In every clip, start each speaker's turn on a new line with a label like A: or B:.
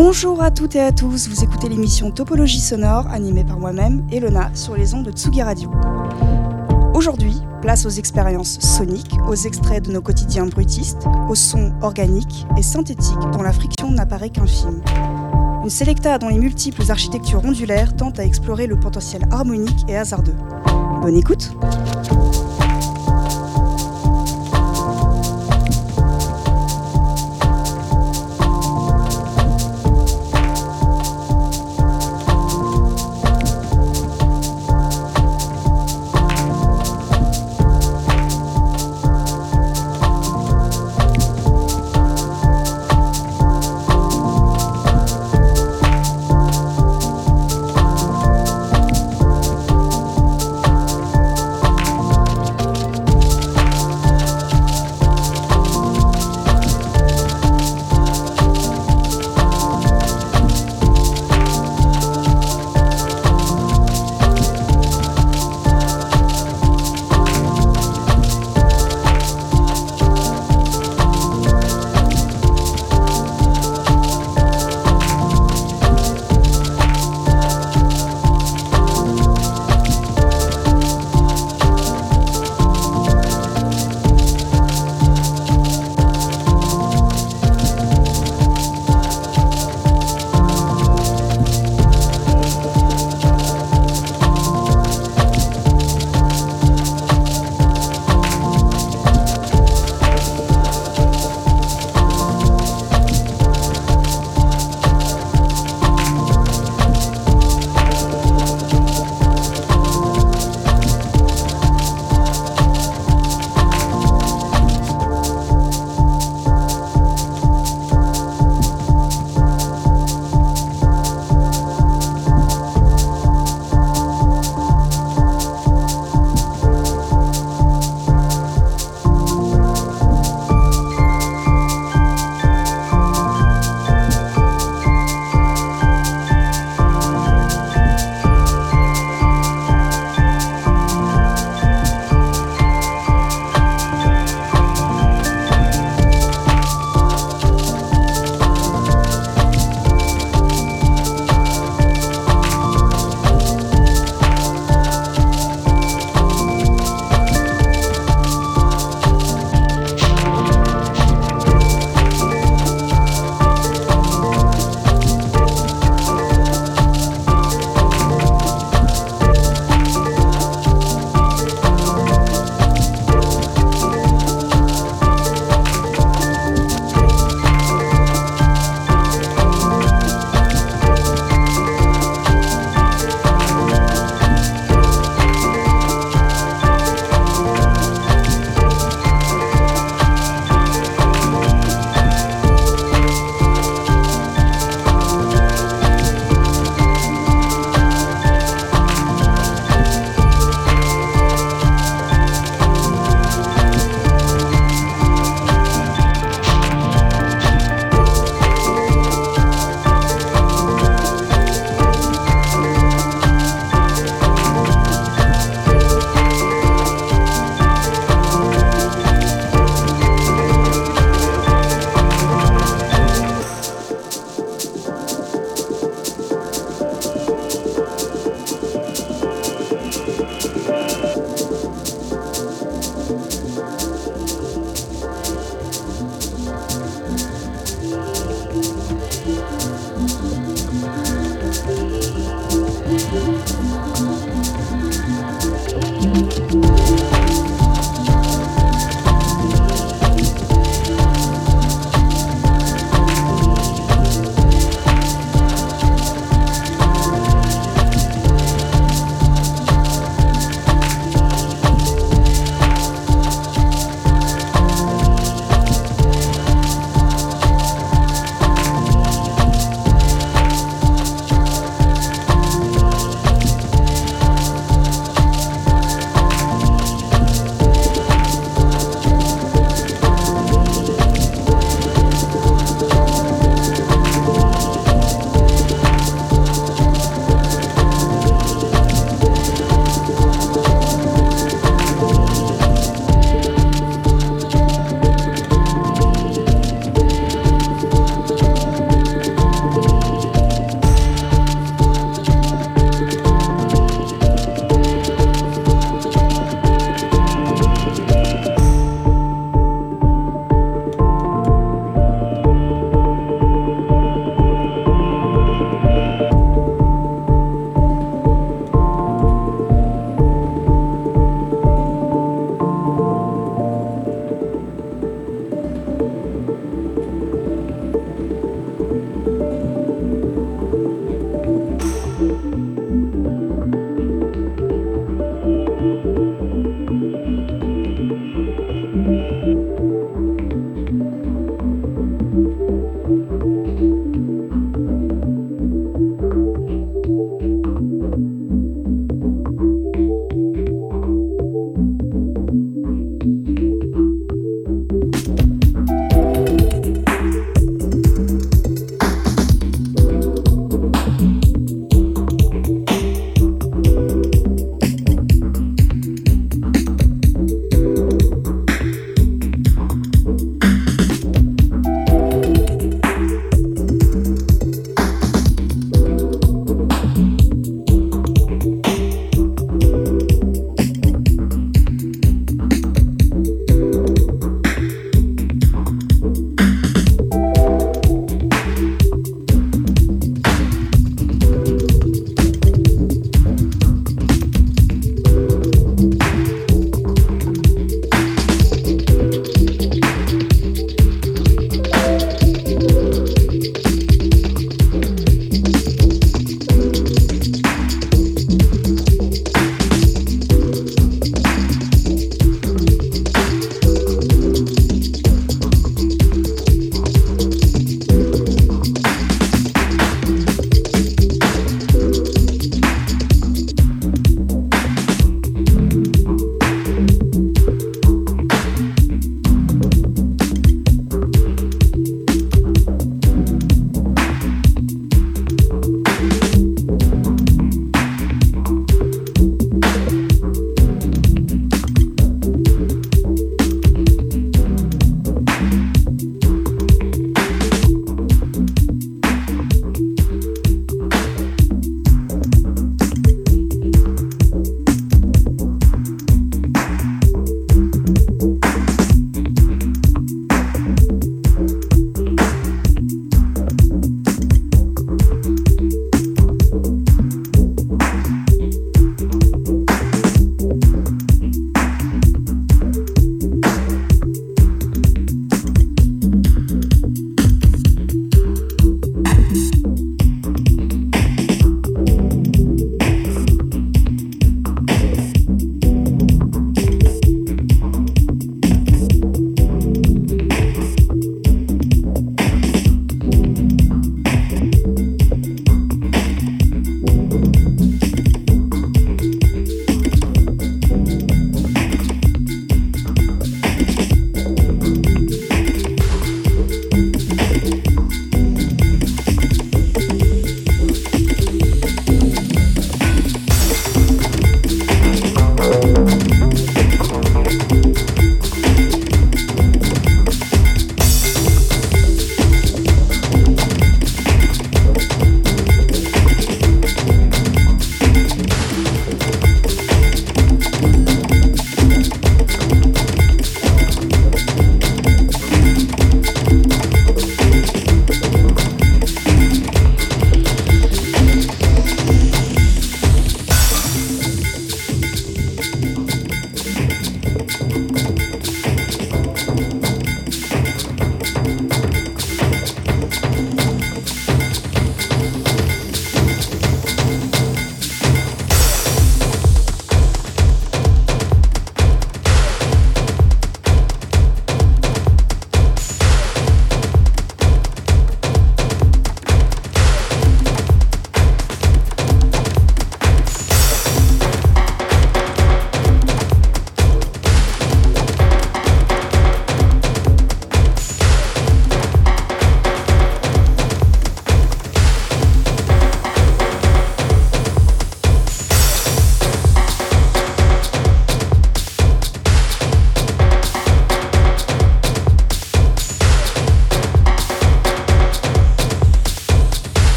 A: Bonjour à toutes et à tous, vous écoutez l'émission Topologie sonore animée par moi-même, Elena, sur les ondes de Tsugi Radio. Aujourd'hui, place aux expériences soniques, aux extraits de nos quotidiens bruitistes, aux sons organiques et synthétiques dont la friction n'apparaît qu'infime. Une sélecta dont les multiples architectures ondulaires tentent à explorer le potentiel harmonique et hasardeux. Bonne écoute!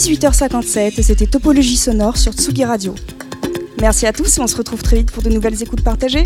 A: 18h57 et c'était Topologie Sonore sur Tsugi Radio. Merci à tous on se retrouve très vite pour de nouvelles écoutes partagées.